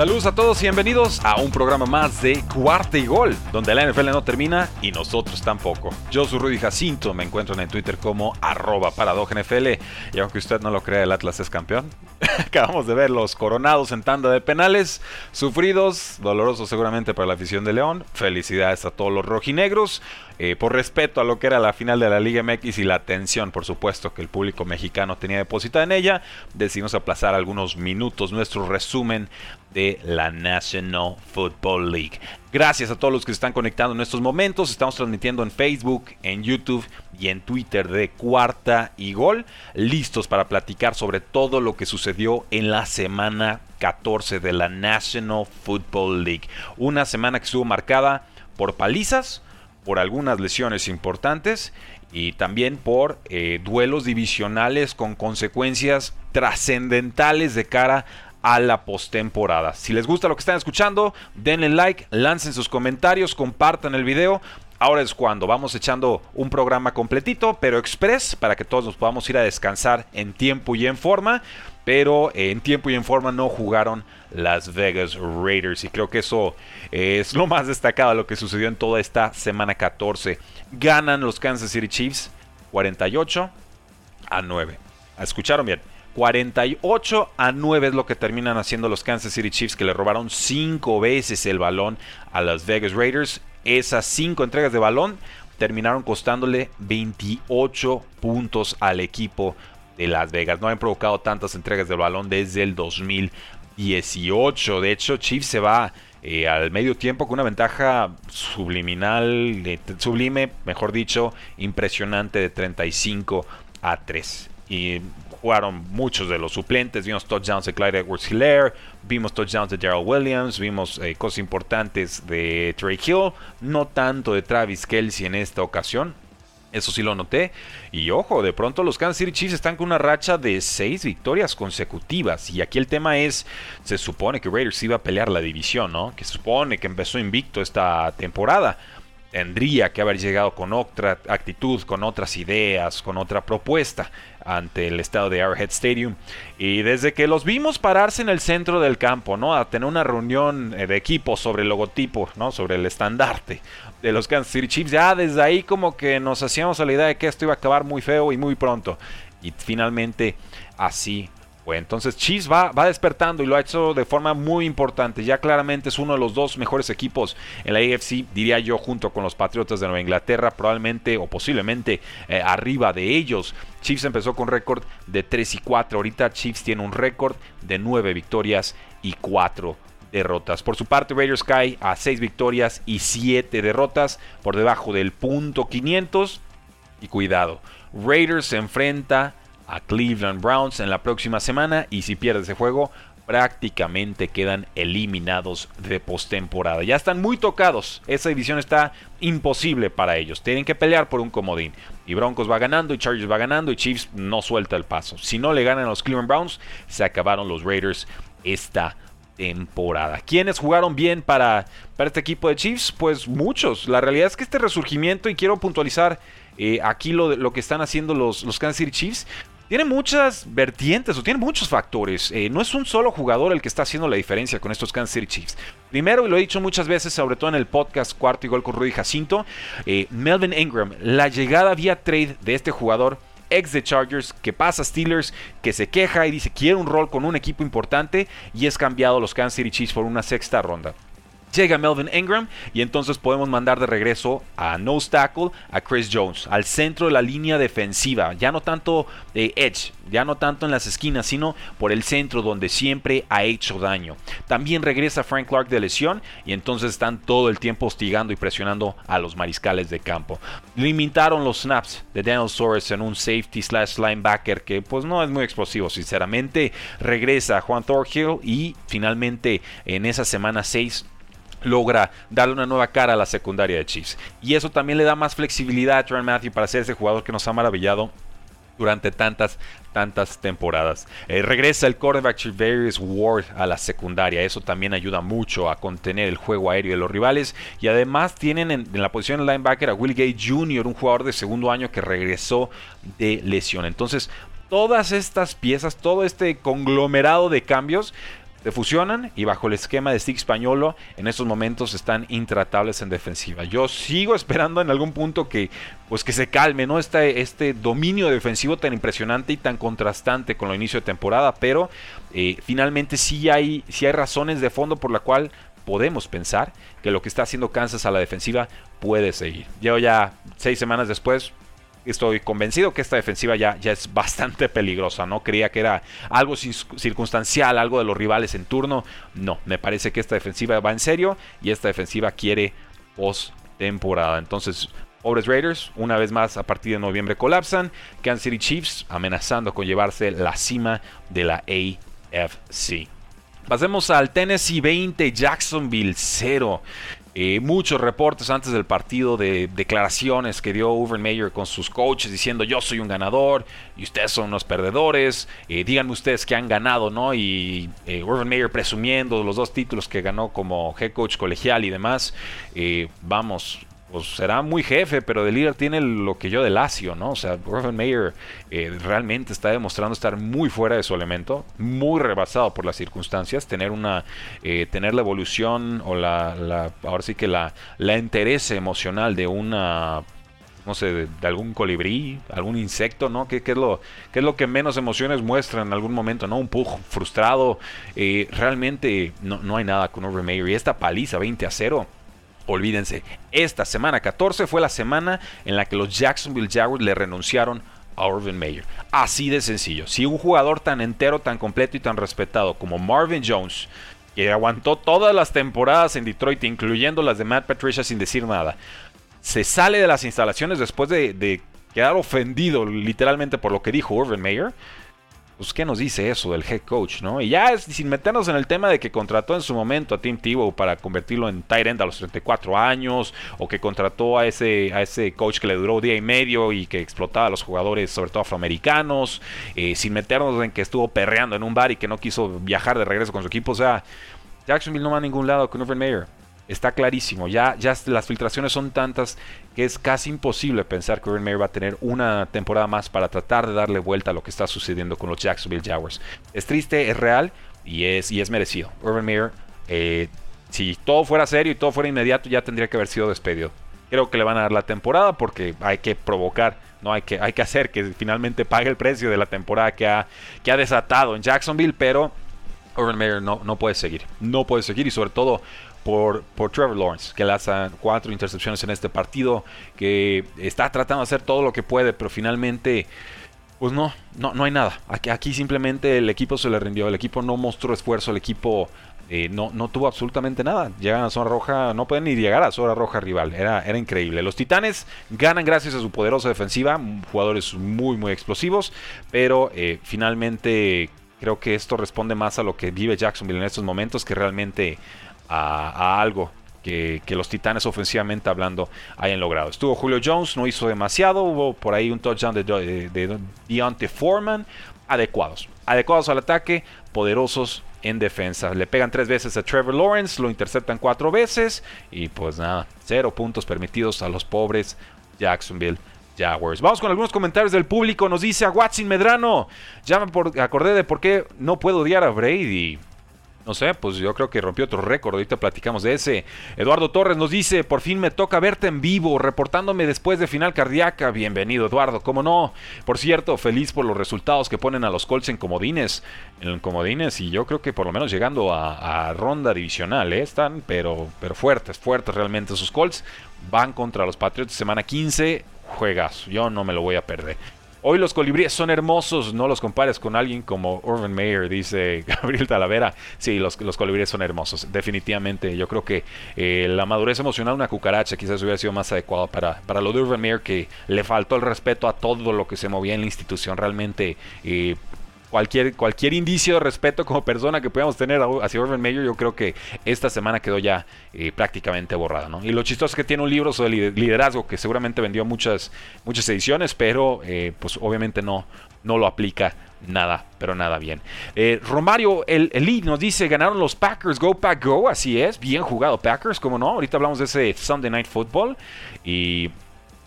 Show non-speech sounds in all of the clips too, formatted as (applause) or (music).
Saludos a todos y bienvenidos a un programa más de Cuarta y Gol, donde la NFL no termina y nosotros tampoco. Yo soy Rudy Jacinto, me encuentran en Twitter como arroba NFL y aunque usted no lo crea, el Atlas es campeón. (laughs) Acabamos de ver los coronados en tanda de penales, sufridos, dolorosos seguramente para la afición de León. Felicidades a todos los rojinegros. Eh, por respeto a lo que era la final de la Liga MX y la atención, por supuesto, que el público mexicano tenía depositada en ella, decidimos aplazar algunos minutos nuestro resumen de la National Football League. Gracias a todos los que se están conectando en estos momentos. Estamos transmitiendo en Facebook, en YouTube y en Twitter de Cuarta y Gol, listos para platicar sobre todo lo que sucedió en la semana 14 de la National Football League. Una semana que estuvo marcada por palizas, por algunas lesiones importantes y también por eh, duelos divisionales con consecuencias trascendentales de cara a la postemporada. Si les gusta lo que están escuchando, denle like, lancen sus comentarios, compartan el video. Ahora es cuando vamos echando un programa completito, pero express, para que todos nos podamos ir a descansar en tiempo y en forma. Pero en tiempo y en forma no jugaron las Vegas Raiders. Y creo que eso es lo más destacado de lo que sucedió en toda esta semana 14. Ganan los Kansas City Chiefs 48 a 9. ¿Escucharon bien? 48 a 9 es lo que terminan haciendo los Kansas City Chiefs que le robaron 5 veces el balón a las Vegas Raiders. Esas 5 entregas de balón terminaron costándole 28 puntos al equipo de Las Vegas. No han provocado tantas entregas de balón desde el 2018. De hecho, Chiefs se va eh, al medio tiempo con una ventaja subliminal, sublime, mejor dicho, impresionante de 35 a 3. Y jugaron muchos de los suplentes. Vimos touchdowns de Clyde Edwards Hilaire, vimos touchdowns de Daryl Williams, vimos eh, cosas importantes de Trey Hill, no tanto de Travis Kelsey en esta ocasión. Eso sí lo noté. Y ojo, de pronto los Kansas City Chiefs están con una racha de seis victorias consecutivas. Y aquí el tema es, se supone que Raiders iba a pelear la división, ¿no? Que se supone que empezó invicto esta temporada. Tendría que haber llegado con otra actitud, con otras ideas, con otra propuesta ante el estado de Arrowhead Stadium. Y desde que los vimos pararse en el centro del campo, ¿no? A tener una reunión eh, de equipo sobre el logotipo, ¿no? Sobre el estandarte de los Kansas City Chiefs, ya desde ahí como que nos hacíamos la idea de que esto iba a acabar muy feo y muy pronto. Y finalmente así Entonces Chiefs va, va despertando y lo ha hecho de forma muy importante. Ya claramente es uno de los dos mejores equipos en la AFC, diría yo, junto con los Patriotas de Nueva Inglaterra, probablemente o posiblemente eh, arriba de ellos. Chiefs empezó con récord de 3 y 4. Ahorita Chiefs tiene un récord de 9 victorias y 4 derrotas. Por su parte, Raiders cae a 6 victorias y 7 derrotas por debajo del punto 500. Y cuidado, Raiders se enfrenta a Cleveland Browns en la próxima semana y si pierde ese juego, prácticamente quedan eliminados de postemporada. Ya están muy tocados. Esa división está imposible para ellos. Tienen que pelear por un comodín. Y Broncos va ganando, y Chargers va ganando, y Chiefs no suelta el paso. Si no le ganan a los Cleveland Browns, se acabaron los Raiders esta temporada. ¿Quiénes jugaron bien para, para este equipo de Chiefs? Pues muchos. La realidad es que este resurgimiento, y quiero puntualizar eh, aquí lo, lo, que están haciendo los, los Kansas City Chiefs, tiene muchas vertientes o tiene muchos factores. Eh, no es un solo jugador el que está haciendo la diferencia con estos Kansas City Chiefs. Primero, y lo he dicho muchas veces, sobre todo en el podcast Cuarto y Gol con Rudy Jacinto, eh, Melvin Ingram, la llegada vía trade de este jugador ex de Chargers, que pasa a Steelers, que se queja y dice quiere un rol con un equipo importante y es cambiado los Kansas City Chiefs por una sexta ronda. Llega Melvin Ingram y entonces podemos mandar de regreso a nose tackle a Chris Jones, al centro de la línea defensiva, ya no tanto de edge, ya no tanto en las esquinas, sino por el centro donde siempre ha hecho daño. También regresa Frank Clark de lesión y entonces están todo el tiempo hostigando y presionando a los mariscales de campo. Limitaron los snaps de Daniel Soares en un safety slash linebacker que pues no es muy explosivo, sinceramente. Regresa Juan Thorhill y finalmente en esa semana 6 logra darle una nueva cara a la secundaria de Chiefs. Y eso también le da más flexibilidad a Trent Matthew para ser ese jugador que nos ha maravillado durante tantas, tantas temporadas. Eh, regresa el quarterback Treverius Ward a la secundaria. Eso también ayuda mucho a contener el juego aéreo de los rivales. Y además tienen en, la posición de linebacker a Will Gay Jr., un jugador de segundo año que regresó de lesión. Entonces, todas estas piezas, todo este conglomerado de cambios se fusionan y bajo el esquema de Stick Españolo en estos momentos están intratables en defensiva. Yo sigo esperando en algún punto que pues que se calme, ¿no? Este, este dominio defensivo tan impresionante y tan contrastante con lo inicio de temporada, pero eh, finalmente sí hay, sí hay razones de fondo por la cual podemos pensar que lo que está haciendo Kansas a la defensiva puede seguir. Llevo ya seis semanas después, estoy convencido que esta defensiva ya, ya es bastante peligrosa. No creía que era algo circunstancial, algo de los rivales en turno. No, me parece que esta defensiva va en serio y esta defensiva quiere post temporada. Entonces, pobres Raiders, una vez más a partir de noviembre colapsan. Kansas City Chiefs amenazando con llevarse la cima de la AFC. Pasemos al Tennessee 20, Jacksonville 0. Eh, muchos reportes antes del partido de declaraciones que dio Urban Meyer con sus coaches diciendo yo soy un ganador y ustedes son unos perdedores. Eh, díganme ustedes que han ganado, ¿no? Y eh, Urban Meyer presumiendo los dos títulos que ganó como head coach colegial y demás. vamos, pues será muy jefe, pero de líder tiene lo que yo de Lacio, ¿no? O sea, Meyer eh, realmente está demostrando estar muy fuera de su elemento, muy rebasado por las circunstancias, tener una, eh, tener la evolución o la, la, ahora sí que la, la interés emocional de una no sé, de, algún colibrí, algún insecto, ¿no? ¿Qué, es lo, es lo que menos emociones muestra en algún momento, ¿no? Un pujo frustrado. Eh, realmente no, no, hay nada con Urban Meyer. Y esta paliza 20 a 0 Olvídense, esta semana 14 fue la semana en la que los Jacksonville Jaguars le renunciaron a Urban Meyer. Así de sencillo. Si un jugador tan entero, tan completo y tan respetado como Marvin Jones, que aguantó todas las temporadas en Detroit, incluyendo las de Matt Patricia sin decir nada, se sale de las instalaciones después de, quedar ofendido literalmente por lo que dijo Urban Meyer, pues, ¿qué nos dice eso del head coach, no? Y ya sin meternos en el tema de que contrató en su momento a Tim Tebow para convertirlo en tight end a los 34 años, o que contrató a ese, a ese coach que le duró día y medio y que explotaba a los jugadores, sobre todo afroamericanos, eh, sin meternos en que estuvo perreando en un bar y que no quiso viajar de regreso con su equipo. O sea, Jacksonville no va a ningún lado con Urban Meyer. Está clarísimo, ya, ya las filtraciones son tantas que es casi imposible pensar que Urban Meyer va a tener una temporada más para tratar de darle vuelta a lo que está sucediendo con los Jacksonville Jaguars. Es triste, es real y es, y es merecido. Urban Meyer, eh, si todo fuera serio y todo fuera inmediato, ya tendría que haber sido despedido. Creo que le van a dar la temporada porque hay que provocar, no hay que, hay que hacer que finalmente pague el precio de la temporada que ha, que ha desatado en Jacksonville, pero Urban Meyer no, no puede seguir. No puede seguir y sobre todo por, por Trevor Lawrence, que lanza cuatro intercepciones en este partido, que está tratando de hacer todo lo que puede, pero finalmente, pues no, no, no hay nada. Aquí, aquí simplemente el equipo se le rindió, el equipo no mostró esfuerzo, el equipo eh, no, no, tuvo absolutamente nada. Llegan a zona roja, no pueden ni llegar a zona roja rival. Era, era increíble. Los Titanes ganan gracias a su poderosa defensiva, jugadores muy, muy explosivos, pero eh, finalmente creo que esto responde más a lo que vive Jacksonville en estos momentos que realmente a, algo que, los Titanes ofensivamente hablando hayan logrado. Estuvo Julio Jones, no hizo demasiado, hubo por ahí un touchdown de, de, Deontay Foreman, adecuados, adecuados al ataque, poderosos en defensa. Le pegan tres veces a Trevor Lawrence, lo interceptan cuatro veces y pues nada, cero puntos permitidos a los pobres Jacksonville Jaguars. Vamos con algunos comentarios del público. Nos dice a Watson Medrano, ya me acordé de por qué no puedo odiar a Brady. No sé, pues yo creo que rompió otro récord. Ahorita platicamos de ese. Eduardo Torres nos dice: Por fin me toca verte en vivo, reportándome después de final cardíaca. Bienvenido, Eduardo. ¿Cómo no? Por cierto, feliz por los resultados que ponen a los Colts en comodines. En comodines, y yo creo que por lo menos llegando a, ronda divisional, ¿eh? están, pero, pero fuertes, fuertes realmente esos Colts. Van contra los Patriots semana 15. Juegas, yo no me lo voy a perder. Hoy los colibríes son hermosos, no los compares con alguien como Urban Meyer, dice (laughs) Gabriel Talavera. Sí, los, colibríes son hermosos, definitivamente. Yo creo que eh, la madurez emocional de una cucaracha quizás hubiera sido más adecuado para, para lo de Urban Meyer, que le faltó el respeto a todo lo que se movía en la institución. Realmente eh, cualquier, cualquier indicio de respeto como persona que podamos tener hacia Urban Meyer, yo creo que esta semana quedó ya eh, prácticamente borrada. ¿no? Y lo chistoso es que tiene un libro sobre liderazgo que seguramente vendió muchas, muchas ediciones, pero eh, pues obviamente no, no lo aplica nada, pero nada bien. Eh, Romario, el, el nos dice, ganaron los Packers, Go Pack Go, así es, bien jugado Packers, como no, ahorita hablamos de ese Sunday Night Football y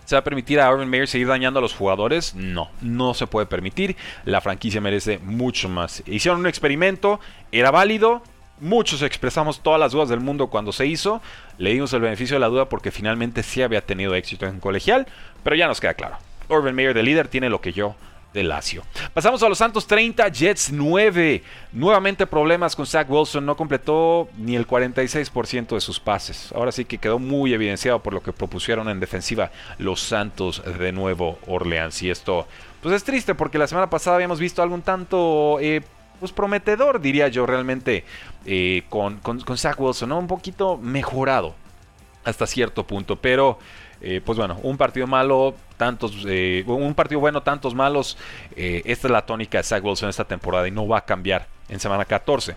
¿Se va a permitir a Urban Meyer seguir dañando a los jugadores? No, no se puede permitir. La franquicia merece mucho más. Hicieron un experimento, era válido. Muchos expresamos todas las dudas del mundo cuando se hizo. Le dimos el beneficio de la duda porque finalmente sí había tenido éxito en colegial. Pero ya nos queda claro. Urban Meyer de líder tiene lo que yo de Lazio. Pasamos a los Santos 30, Jets 9. Nuevamente problemas con Zach Wilson, no completó ni el 46% de sus pases. Ahora sí que quedó muy evidenciado por lo que propusieron en defensiva los Santos de Nuevo Orleans. Y esto, pues es triste porque la semana pasada habíamos visto algo un tanto... Eh, pues prometedor, diría yo, realmente eh, con, con, Zach Wilson. Un poquito mejorado hasta cierto punto, pero eh, pues bueno, un partido malo, tantos, eh, un partido bueno, tantos malos. Eh, esta es la tónica de Zach Wilson esta temporada y no va a cambiar en semana 14.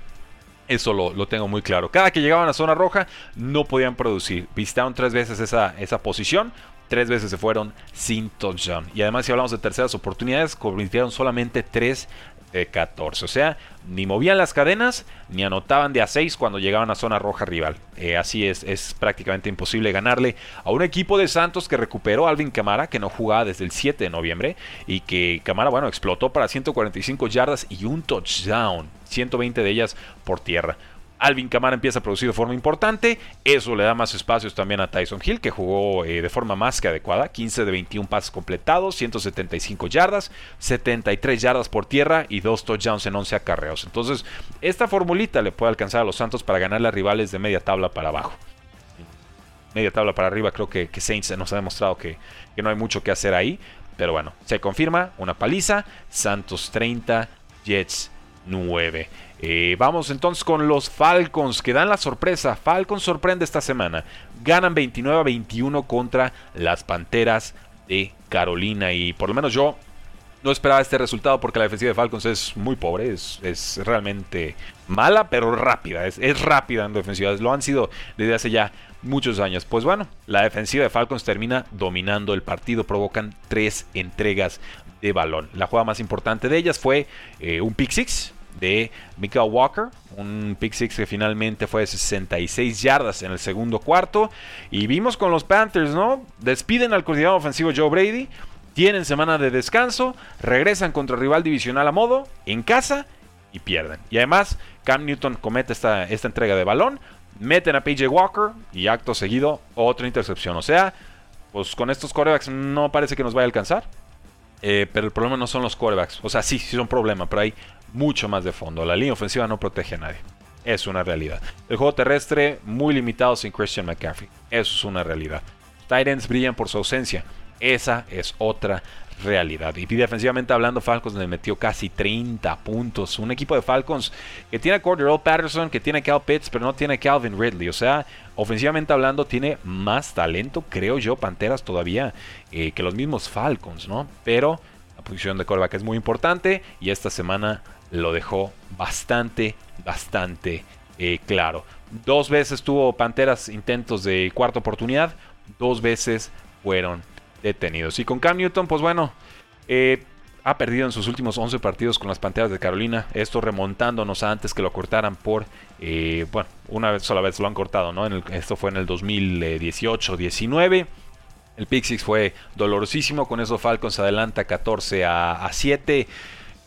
Eso lo, tengo muy claro. Cada que llegaban a zona roja no podían producir. Visitaron tres veces esa, esa posición. Tres veces se fueron sin touchdown. Y además si hablamos de terceras oportunidades, convirtieron solamente tres 14. O sea, ni movían las cadenas ni anotaban de a 6 cuando llegaban a zona roja rival. Eh, así es, es prácticamente imposible ganarle a un equipo de Santos que recuperó a Alvin Camara, que no jugaba desde el 7 de noviembre, y que Camara, bueno, explotó para 145 yardas y un touchdown, 120 de ellas por tierra. Alvin Kamara empieza a producir de forma importante. Eso le da más espacios también a Tyson Hill, que jugó eh, de forma más que adecuada. 15 de 21 pases completados, 175 yardas, 73 yardas por tierra y 2 touchdowns en 11 acarreos. Entonces, esta formulita le puede alcanzar a los Santos para ganarle a rivales de media tabla para abajo. Media tabla para arriba, creo que, Saints nos ha demostrado que, que no hay mucho que hacer ahí. Pero bueno, se confirma una paliza. Santos 30, Jets 9. Eh, vamos entonces con los Falcons que dan la sorpresa. Falcons sorprende esta semana. Ganan 29 a 21 contra las Panteras de Carolina. Y por lo menos yo no esperaba este resultado porque la defensiva de Falcons es muy pobre. Es, realmente mala, pero rápida. Es, es rápida en defensiva. Lo han sido desde hace ya muchos años. Pues bueno, la defensiva de Falcons termina dominando el partido. Provocan tres entregas de balón. La jugada más importante de ellas fue eh, un pick six de Michael Walker, un pick six que finalmente fue de 66 yardas en el segundo cuarto. Y vimos con los Panthers, ¿no? Despiden al coordinador ofensivo Joe Brady, tienen semana de descanso, regresan contra el rival divisional a modo, en casa y pierden. Y además, Cam Newton comete esta, esta entrega de balón, meten a PJ Walker y acto seguido otra intercepción. O sea, pues con estos corebacks no parece que nos vaya a alcanzar. Eh, pero el problema no son los corebacks. O sea, sí, sí son problema, pero hay mucho más de fondo. La línea ofensiva no protege a nadie. Es una realidad. El juego terrestre muy limitado sin Christian McCaffrey. Eso es una realidad. Titans brillan por su ausencia. Esa es otra realidad. Y defensivamente hablando, Falcons le metió casi 30 puntos. Un equipo de Falcons que tiene a Cordero Patterson, que tiene Cal Pitts, pero no tiene Calvin Ridley. O sea, ofensivamente hablando, tiene más talento, creo yo, Panteras todavía, eh, que los mismos Falcons, ¿no? Pero la posición de coreback es muy importante y esta semana lo dejó bastante, bastante eh, claro. Dos veces tuvo Panteras intentos de cuarta oportunidad, dos veces fueron detenidos. Y con Cam Newton, pues bueno, eh, ha perdido en sus últimos 11 partidos con las Panteras de Carolina. Esto remontándonos antes que lo cortaran por, eh, bueno, una vez sola vez lo han cortado, ¿no? esto fue en el 2018-19. El Pixix fue dolorosísimo, con eso Falcons adelanta 14 a, a 7.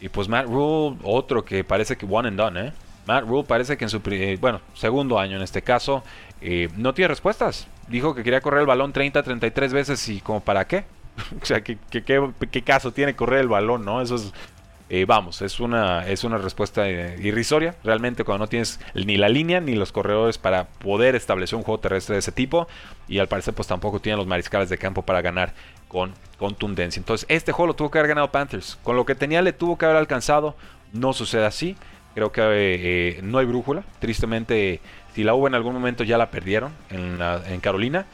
Y pues Matt Rule, otro que parece que one and done, ¿eh? Matt Rule parece que en su bueno, segundo año en este caso eh, no tiene respuestas. Dijo que quería correr el balón 30, 33 veces y como para qué. (laughs) o sea, ¿qué, qué, caso tiene correr el balón, no? Eso es, eh, vamos, es una, es una respuesta eh, irrisoria. Realmente cuando no tienes ni la línea ni los corredores para poder establecer un juego terrestre de ese tipo. Y al parecer pues tampoco tienen los mariscales de campo para ganar con contundencia. Entonces este juego lo tuvo que haber ganado Panthers. Con lo que tenía le tuvo que haber alcanzado. No sucede así. Creo que eh, no hay brújula. Tristemente, si la hubo en algún momento ya la perdieron en, Carolina.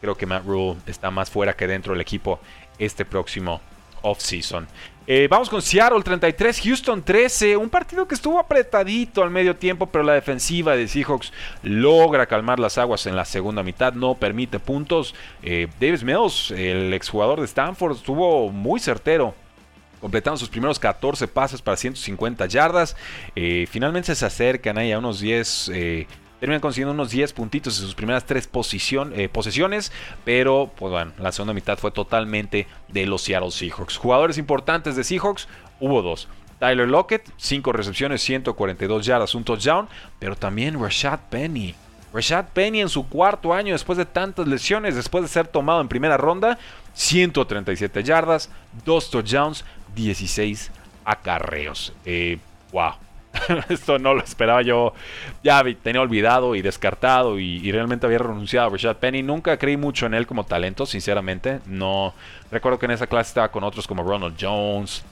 Creo que Matt Rule está más fuera que dentro del equipo este próximo offseason. Eh, vamos con Seattle 33, Houston 13. Un partido que estuvo apretadito al medio tiempo, pero la defensiva de Seahawks logra calmar las aguas en la segunda mitad. No permite puntos. Eh, Davis Mills, el exjugador de Stanford, estuvo muy certero completando sus primeros 14 pases para 150 yardas. Eh, finalmente se acercan ahí a unos 10. Eh, terminan consiguiendo unos 10 puntitos en sus primeras tres eh, posesiones. Pero, pues bueno, la segunda mitad fue totalmente de los Seattle Seahawks. Jugadores importantes de Seahawks, hubo dos. Tyler Lockett, 5 recepciones, 142 yardas, un touchdown. Pero también Rashad Penny. Rashad Penny en su cuarto año después de tantas lesiones, después de ser tomado en primera ronda, 137 yardas, 2 touchdowns, 16 acarreos. Eh, wow. (laughs) Esto no lo esperaba yo. Ya tenía olvidado y descartado y, realmente había renunciado a Rashad Penny. Nunca creí mucho en él como talento, sinceramente. No recuerdo que en esa clase estaba con otros como Ronald Jones.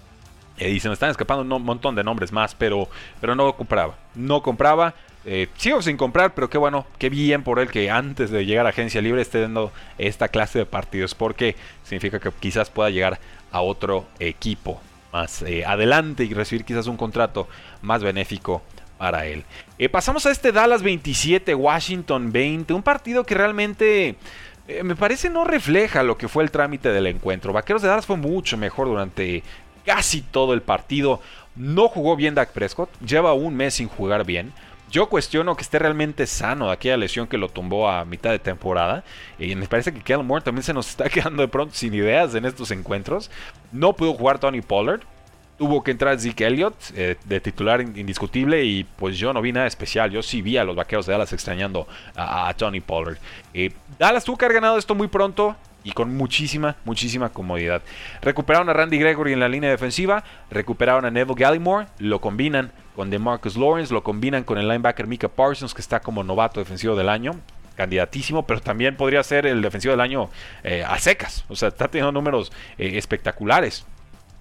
y se me están escapando un montón de nombres más, pero, pero no compraba. No compraba. Eh, sigo sin comprar, pero qué bueno, qué bien por él que antes de llegar a agencia libre esté dando esta clase de partidos, porque significa que quizás pueda llegar a otro equipo más eh, adelante y recibir quizás un contrato más benéfico para él. Eh, pasamos a este Dallas 27, Washington 20, un partido que realmente me parece no refleja lo que fue el trámite del encuentro. Vaqueros de Dallas fue mucho mejor durante casi todo el partido. No jugó bien Dak Prescott, lleva un mes sin jugar bien. Yo cuestiono que esté realmente sano de aquella lesión que lo tumbó a mitad de temporada. Y me parece que Kellen Moore también se nos está (laughs) quedando de pronto sin ideas en estos encuentros. No pudo jugar Tony Pollard. Tuvo que entrar Zeke Elliott eh, de titular indiscutible y pues yo no vi nada especial. Yo sí vi a los vaqueros de Dallas extrañando a, Tony Pollard. Eh, Dallas tuvo que haber ganado esto muy pronto y con muchísima, muchísima comodidad. Recuperaron a Randy Gregory en la línea defensiva, recuperaron a Neville Gallimore, lo combinan con DeMarcus Lawrence, lo combinan con el linebacker Mika Parsons, que está como novato defensivo del año, candidatísimo, pero también podría ser el defensivo del año eh, a secas. O sea, está teniendo números eh, espectaculares.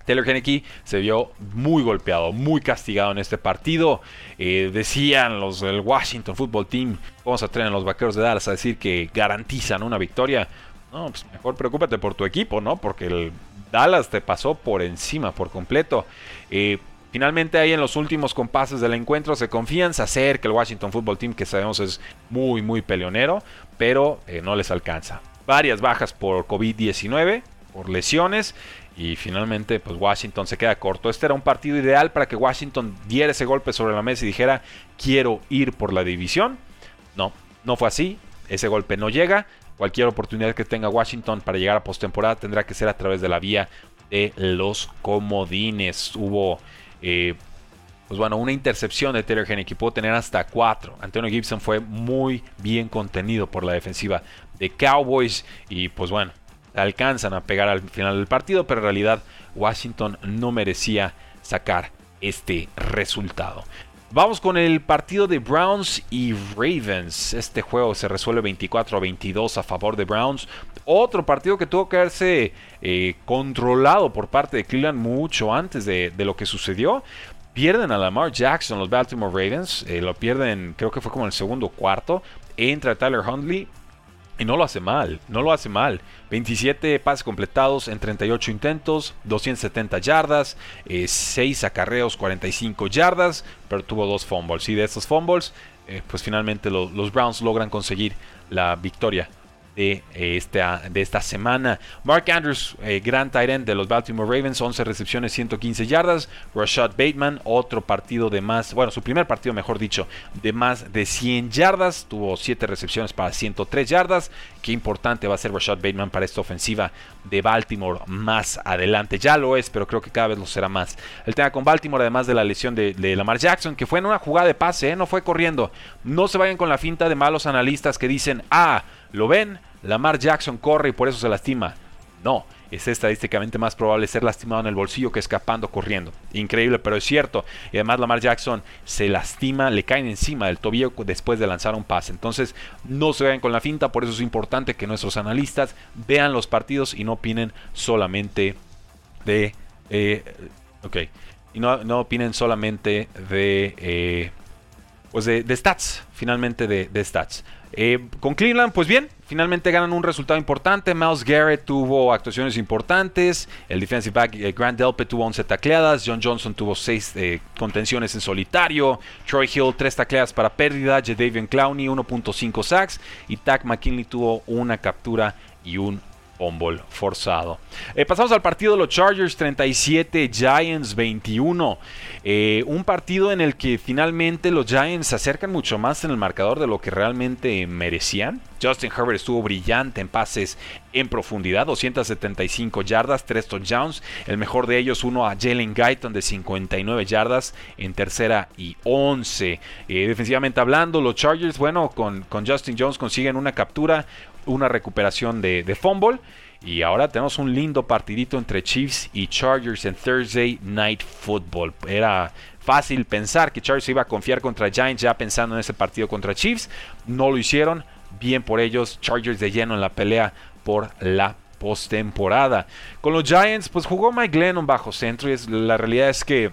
Taylor Henneke se vio muy golpeado, muy castigado en este partido. Eh, decían los del Washington Football Team, vamos a traer a los vaqueros de Dallas a decir que garantizan una victoria. No, pues mejor preocúpate por tu equipo, ¿no? Porque el Dallas te pasó por encima, por completo. Eh, Finalmente ahí en los últimos compases del encuentro se confían, se acerca el Washington Football Team que sabemos es muy muy peleonero, pero eh, no les alcanza. Varias bajas por COVID-19, por lesiones y finalmente pues Washington se queda corto. Este era un partido ideal para que Washington diera ese golpe sobre la mesa y dijera quiero ir por la división. No, no fue así, ese golpe no llega. Cualquier oportunidad que tenga Washington para llegar a postemporada tendrá que ser a través de la vía de los comodines. Hubo eh, pues bueno, una intercepción de Taylor que pudo tener hasta cuatro. Antonio Gibson fue muy bien contenido por la defensiva de Cowboys y pues bueno, alcanzan a pegar al final del partido, pero en realidad Washington no merecía sacar este resultado. Vamos con el partido de Browns y Ravens. Este juego se resuelve 24 a 22 a favor de Browns. Otro partido que tuvo que haberse eh, controlado por parte de Cleveland mucho antes de, lo que sucedió. Pierden a Lamar Jackson los Baltimore Ravens. Eh, lo pierden, creo que fue como en el segundo cuarto. Entra Tyler Hundley y no lo hace mal, no lo hace mal. 27 pases completados en 38 intentos, 270 yardas, 6 eh, acarreos, 45 yardas, pero tuvo dos fumbles. Y de estos fumbles, eh, pues finalmente los Browns logran conseguir la victoria de, esta, de esta semana. Mark Andrews, gran tight end de los Baltimore Ravens, 11 recepciones, 115 yardas. Rashad Bateman, otro partido de más, bueno, su primer partido, mejor dicho, de más de 100 yardas. Tuvo 7 recepciones para 103 yardas. Qué importante va a ser Rashad Bateman para esta ofensiva de Baltimore más adelante. Ya lo es, pero creo que cada vez lo será más. El tema con Baltimore, además de la lesión de, Lamar Jackson, que fue en una jugada de pase, no fue corriendo. No se vayan con la finta de malos analistas que dicen, ah, lo ven, Lamar Jackson corre y por eso se lastima. No, es estadísticamente más probable ser lastimado en el bolsillo que escapando corriendo. Increíble, pero es cierto. Y además Lamar Jackson se lastima, le caen encima del tobillo después de lanzar un pase. Entonces no se vayan con la finta, por eso es importante que nuestros analistas vean los partidos y no opinen solamente de... Eh, ok. Y no, opinen solamente de... Eh, pues de, stats, finalmente de stats. Eh, con Cleveland, pues bien, finalmente ganan un resultado importante. Miles Garrett tuvo actuaciones importantes. El defensive back eh, Grant Delpe tuvo 11 tacleadas. John Johnson tuvo 6 eh, contenciones en solitario. Troy Hill 3 tacleadas para pérdida. Jadavion Clowney 1.5 sacks. Y Tack McKinley tuvo una captura y un fumble forzado. Eh, pasamos al partido de los Chargers 37, Giants 21. Eh, un partido en el que finalmente los Giants se acercan mucho más en el marcador de lo que realmente merecían. Justin Herbert estuvo brillante en pases en profundidad, 275 yardas, 3 touchdowns. El mejor de ellos, uno a Jalen Guyton de 59 yardas en tercera y 11. Eh, defensivamente hablando, los Chargers, bueno, con, con Justin Jones consiguen una captura, una recuperación de, de fumble. Y ahora tenemos un lindo partidito entre Chiefs y Chargers en Thursday Night Football. Era fácil pensar que Chargers iba a confiar contra Giants ya pensando en ese partido contra Chiefs. No lo hicieron. Bien por ellos. Chargers de lleno en la pelea por la postemporada. Con los Giants, pues jugó Mike Lennon bajo centro. Y la realidad es que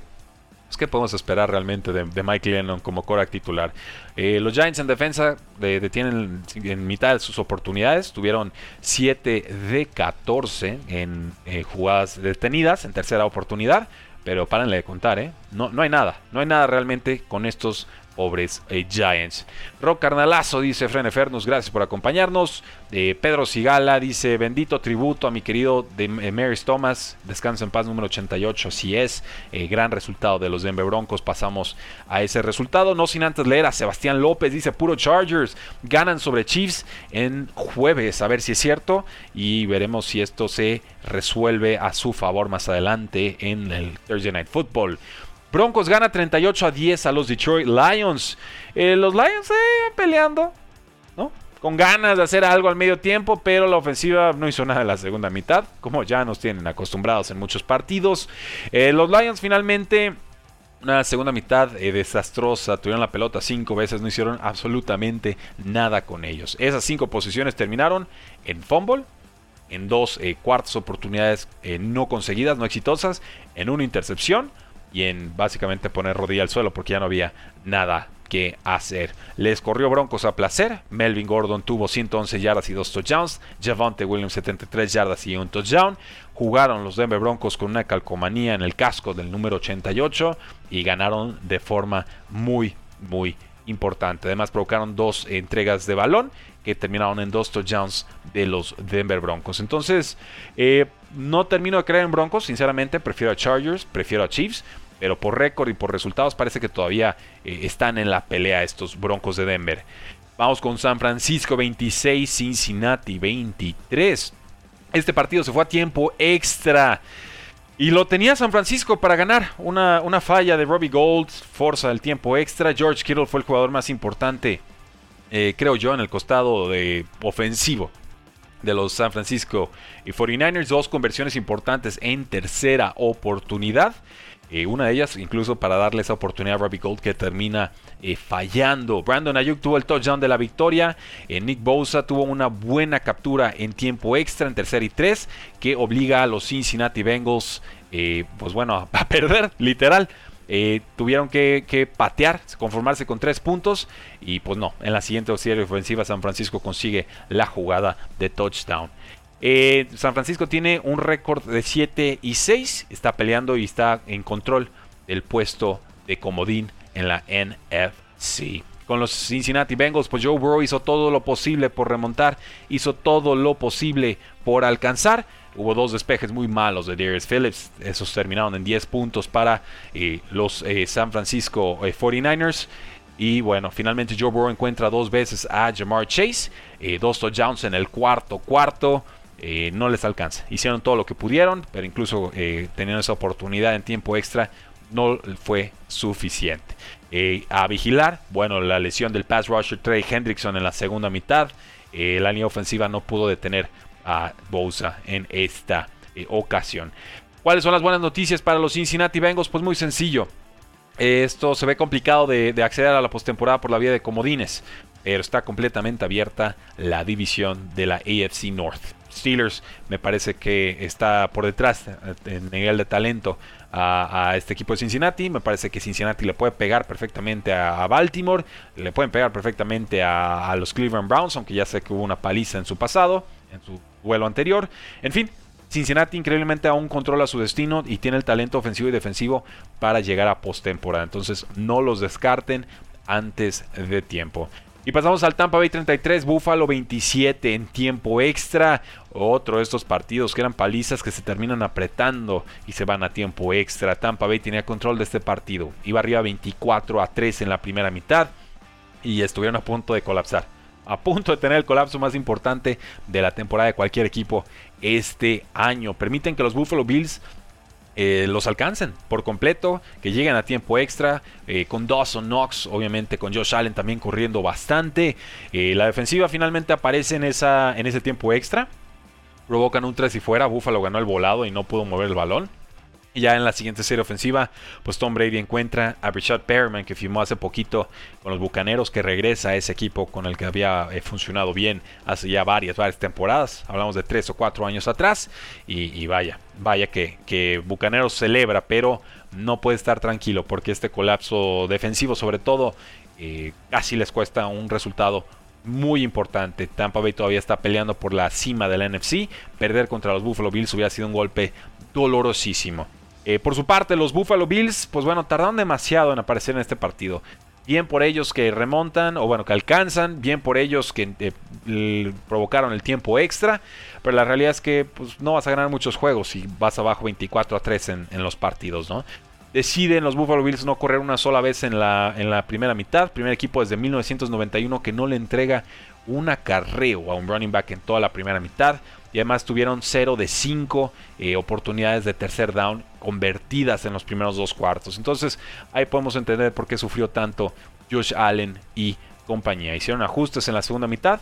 ¿Qué podemos esperar realmente de, Mike Lennon como Korak titular? Eh, los Giants en defensa detienen en mitad de sus oportunidades. Tuvieron 7 de 14 en eh, jugadas detenidas en tercera oportunidad. Pero párenle de contar, ¿eh? No, no hay nada. No hay nada realmente con estos pobres eh, Giants. Rock Carnalazo dice Frene Fernus, gracias por acompañarnos. Eh, Pedro Sigala dice, bendito tributo a mi querido de eh, Thomas, descansa en paz número 88, así es, gran resultado de los Denver Broncos, pasamos a ese resultado, no sin antes leer a Sebastián López, dice puro Chargers, ganan sobre Chiefs en jueves, a ver si es cierto, y veremos si esto se resuelve a su favor más adelante en el Thursday Night Football. Broncos gana 38 a 10 a los Detroit Lions. Eh, los Lions eh, peleando, ¿no? Con ganas de hacer algo al medio tiempo, pero la ofensiva no hizo nada en la segunda mitad, como ya nos tienen acostumbrados en muchos partidos. Eh, los Lions finalmente una segunda mitad desastrosa, tuvieron la pelota cinco veces, no hicieron absolutamente nada con ellos. Esas cinco posiciones terminaron en fumble, en dos cuartas oportunidades no conseguidas, no exitosas, en una intercepción y en básicamente poner rodilla al suelo porque ya no había nada que hacer. Les corrió Broncos a placer. Melvin Gordon tuvo 111 yardas y 2 touchdowns. Javante Williams 73 yardas y un touchdown. Jugaron los Denver Broncos con una calcomanía en el casco del número 88 y ganaron de forma muy, muy importante. Además provocaron dos entregas de balón que terminaron en dos touchdowns de los Denver Broncos. Entonces, eh, no termino de creer en Broncos, sinceramente, prefiero a Chargers, prefiero a Chiefs pero por récord y por resultados parece que todavía eh, están en la pelea estos Broncos de Denver. Vamos con San Francisco 26, Cincinnati 23. Este partido se fue a tiempo extra. Y lo tenía San Francisco para ganar. Una, una falla de Robbie Gold, forza del tiempo extra. George Kittle fue el jugador más importante, eh, creo yo, en el costado de ofensivo de los San Francisco y 49ers. Dos conversiones importantes en tercera oportunidad. Eh, una de ellas, incluso para darle esa oportunidad a Robbie Gold que termina eh, fallando. Brandon Ayuk tuvo el touchdown de la victoria. Eh, Nick Bosa tuvo una buena captura en tiempo extra en tercer y tres que obliga a los Cincinnati Bengals, pues bueno, a, (laughs) perder, literal. tuvieron que, que, patear, conformarse con tres puntos y pues no, en la siguiente serie ofensiva San Francisco consigue la jugada de touchdown. Eh, San Francisco tiene un récord de 7 y 6. Está peleando y está en control del puesto de comodín en la NFC. con los Cincinnati Bengals, pues Joe Burrow hizo todo lo posible por remontar, hizo todo lo posible por alcanzar. Hubo dos despejes muy malos de Darius Phillips. Esos terminaron en 10 puntos para eh, los eh, San Francisco 49ers. Y bueno, finalmente Joe Burrow encuentra dos veces a Jamar Chase. dos touchdowns en el cuarto cuarto. No les alcanza. Hicieron todo lo que pudieron, pero incluso teniendo esa oportunidad en tiempo extra, no fue suficiente. Eh, a vigilar, bueno, la lesión del pass rusher Trey Hendrickson en la segunda mitad. Eh, la línea ofensiva no pudo detener a Bosa en esta eh, ocasión. ¿Cuáles son las buenas noticias para los Cincinnati Bengals? Pues muy sencillo. Esto se ve complicado de acceder a la postemporada por la vía de comodines, pero está completamente abierta la división de la AFC North. Steelers me parece que está por detrás en nivel de talento a, este equipo de Cincinnati. Me parece que Cincinnati le puede pegar perfectamente a, Baltimore, le pueden pegar perfectamente a, los Cleveland Browns, aunque ya sé que hubo una paliza en su pasado, en su duelo anterior. En fin, Cincinnati increíblemente aún controla su destino y tiene el talento ofensivo y defensivo para llegar a postemporada. Entonces no los descarten antes de tiempo. Y pasamos al Tampa Bay 33, Buffalo 27 en tiempo extra. Otro de estos partidos que eran palizas que se terminan apretando y se van a tiempo extra. Tampa Bay tenía control de este partido. Iba arriba 24 a 3 en la primera mitad y estuvieron a punto de colapsar. A punto de tener el colapso más importante de la temporada de cualquier equipo este año. Permiten que los Buffalo Bills eh, los alcancen por completo, que lleguen a tiempo extra, eh, con Dawson Knox, obviamente con Josh Allen también corriendo bastante. Eh, la defensiva finalmente aparece en, esa, en ese tiempo extra. Provocan un 3 y fuera, Buffalo ganó el volado y no pudo mover el balón. Y ya en la siguiente serie ofensiva, pues Tom Brady encuentra a Richard Perriman, que firmó hace poquito con los Bucaneros, que regresa a ese equipo con el que había eh, funcionado bien hace ya varias, varias temporadas. Hablamos de tres o cuatro años atrás. Y, vaya, vaya que, que Bucaneros celebra, pero no puede estar tranquilo porque este colapso defensivo, sobre todo, eh, casi les cuesta un resultado muy importante. Tampa Bay todavía está peleando por la cima del NFC. Perder contra los Buffalo Bills hubiera sido un golpe dolorosísimo. Eh, por su parte, los Buffalo Bills, pues bueno, tardaron demasiado en aparecer en este partido. Bien por ellos que remontan, o bueno, que alcanzan, bien por ellos que eh, provocaron el tiempo extra, pero la realidad es que pues, no vas a ganar muchos juegos si vas abajo 24 a 3 en, los partidos, ¿no? Deciden los Buffalo Bills no correr una sola vez en la, en la primera mitad. Primer equipo desde 1991 que no le entrega un acarreo a un running back en toda la primera mitad. Y además tuvieron 0 de 5 eh, oportunidades de tercer down convertidas en los primeros dos cuartos. Entonces ahí podemos entender por qué sufrió tanto Josh Allen y compañía. Hicieron ajustes en la segunda mitad.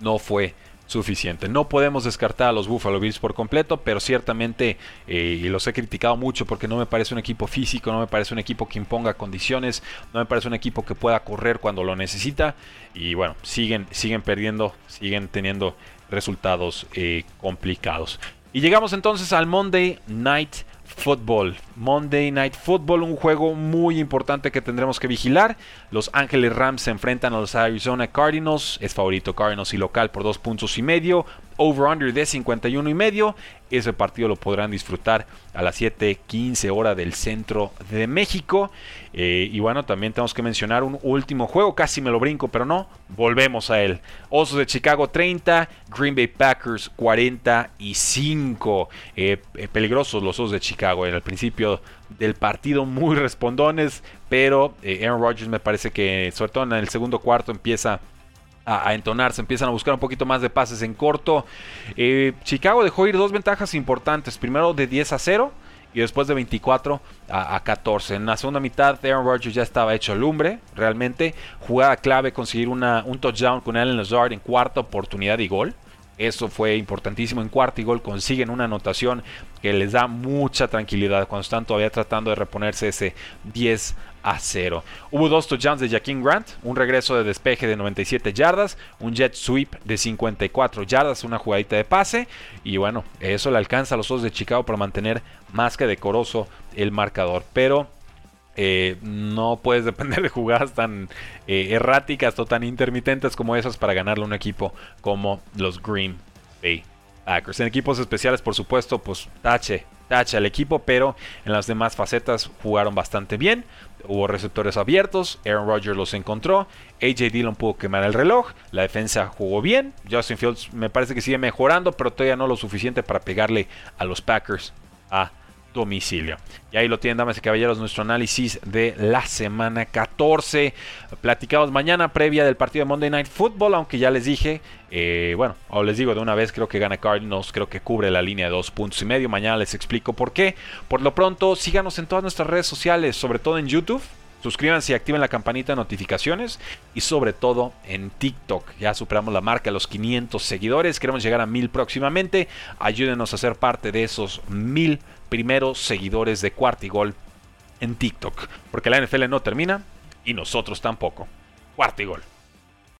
No fue suficiente. No podemos descartar a los Buffalo Bills por completo, pero ciertamente, eh, los he criticado mucho porque no me parece un equipo físico, no me parece un equipo que imponga condiciones, no me parece un equipo que pueda correr cuando lo necesita. Y bueno, siguen, siguen perdiendo, siguen teniendo resultados eh, complicados. Y llegamos entonces al Monday Night Football. Monday Night Football, un juego muy importante que tendremos que vigilar. Los Ángeles Rams se enfrentan a los Arizona Cardinals. Es favorito Cardinals y local por dos puntos y medio over-under de 51 y medio. Ese partido lo podrán disfrutar a las 7:15 hora del centro de México. Eh, y bueno, también tenemos que mencionar un último juego, casi me lo brinco, pero no, volvemos a él. Osos de Chicago 30, Green Bay Packers 45. Eh, eh, peligrosos los Osos de Chicago en el principio del partido, muy respondones, pero Aaron Rodgers me parece que, sobre todo en el segundo cuarto, empieza a, entonarse, empiezan a buscar un poquito más de pases en corto. Eh, Chicago dejó ir dos ventajas importantes, primero de 10 a 0 y después de 24 a, 14. En la segunda mitad, Aaron Rodgers ya estaba hecho lumbre, realmente. Jugada clave, conseguir un touchdown con Allen Lazard en cuarta oportunidad y gol. Eso fue importantísimo. En cuarto y gol consiguen una anotación que les da mucha tranquilidad cuando están todavía tratando de reponerse ese 10 a 0. Hubo dos touchdowns de Jaquin Grant, un regreso de despeje de 97 yardas, un jet sweep de 54 yardas, una jugadita de pase. Y bueno, eso le alcanza a los dos de Chicago para mantener más que decoroso el marcador. Pero eh, no puedes depender de jugadas tan eh, erráticas o tan intermitentes como esas para ganarle a un equipo como los Green Bay Packers. En equipos especiales, por supuesto, pues tache, tacha al equipo, pero en las demás facetas jugaron bastante bien. Hubo receptores abiertos, Aaron Rodgers los encontró, AJ Dillon pudo quemar el reloj, la defensa jugó bien, Justin Fields me parece que sigue mejorando, pero todavía no lo suficiente para pegarle a los Packers a domicilio. Y ahí lo tienen, damas y caballeros, nuestro análisis de la semana 14. Platicamos mañana previa del partido de Monday Night Football, aunque ya les dije, eh, bueno, o les digo de una vez, creo que gana Cardinals, creo que cubre la línea de dos puntos y medio. Mañana les explico por qué. Por lo pronto, síganos en todas nuestras redes sociales, sobre todo en YouTube. Suscríbanse y activen la campanita de notificaciones y sobre todo en TikTok. Ya superamos la marca de los 500 seguidores. Queremos llegar a 1000 próximamente. Ayúdenos a ser parte de esos 1000 primeros seguidores de Cuarta y Gol en TikTok. Porque la NFL no termina y nosotros tampoco. Cuarta y Gol.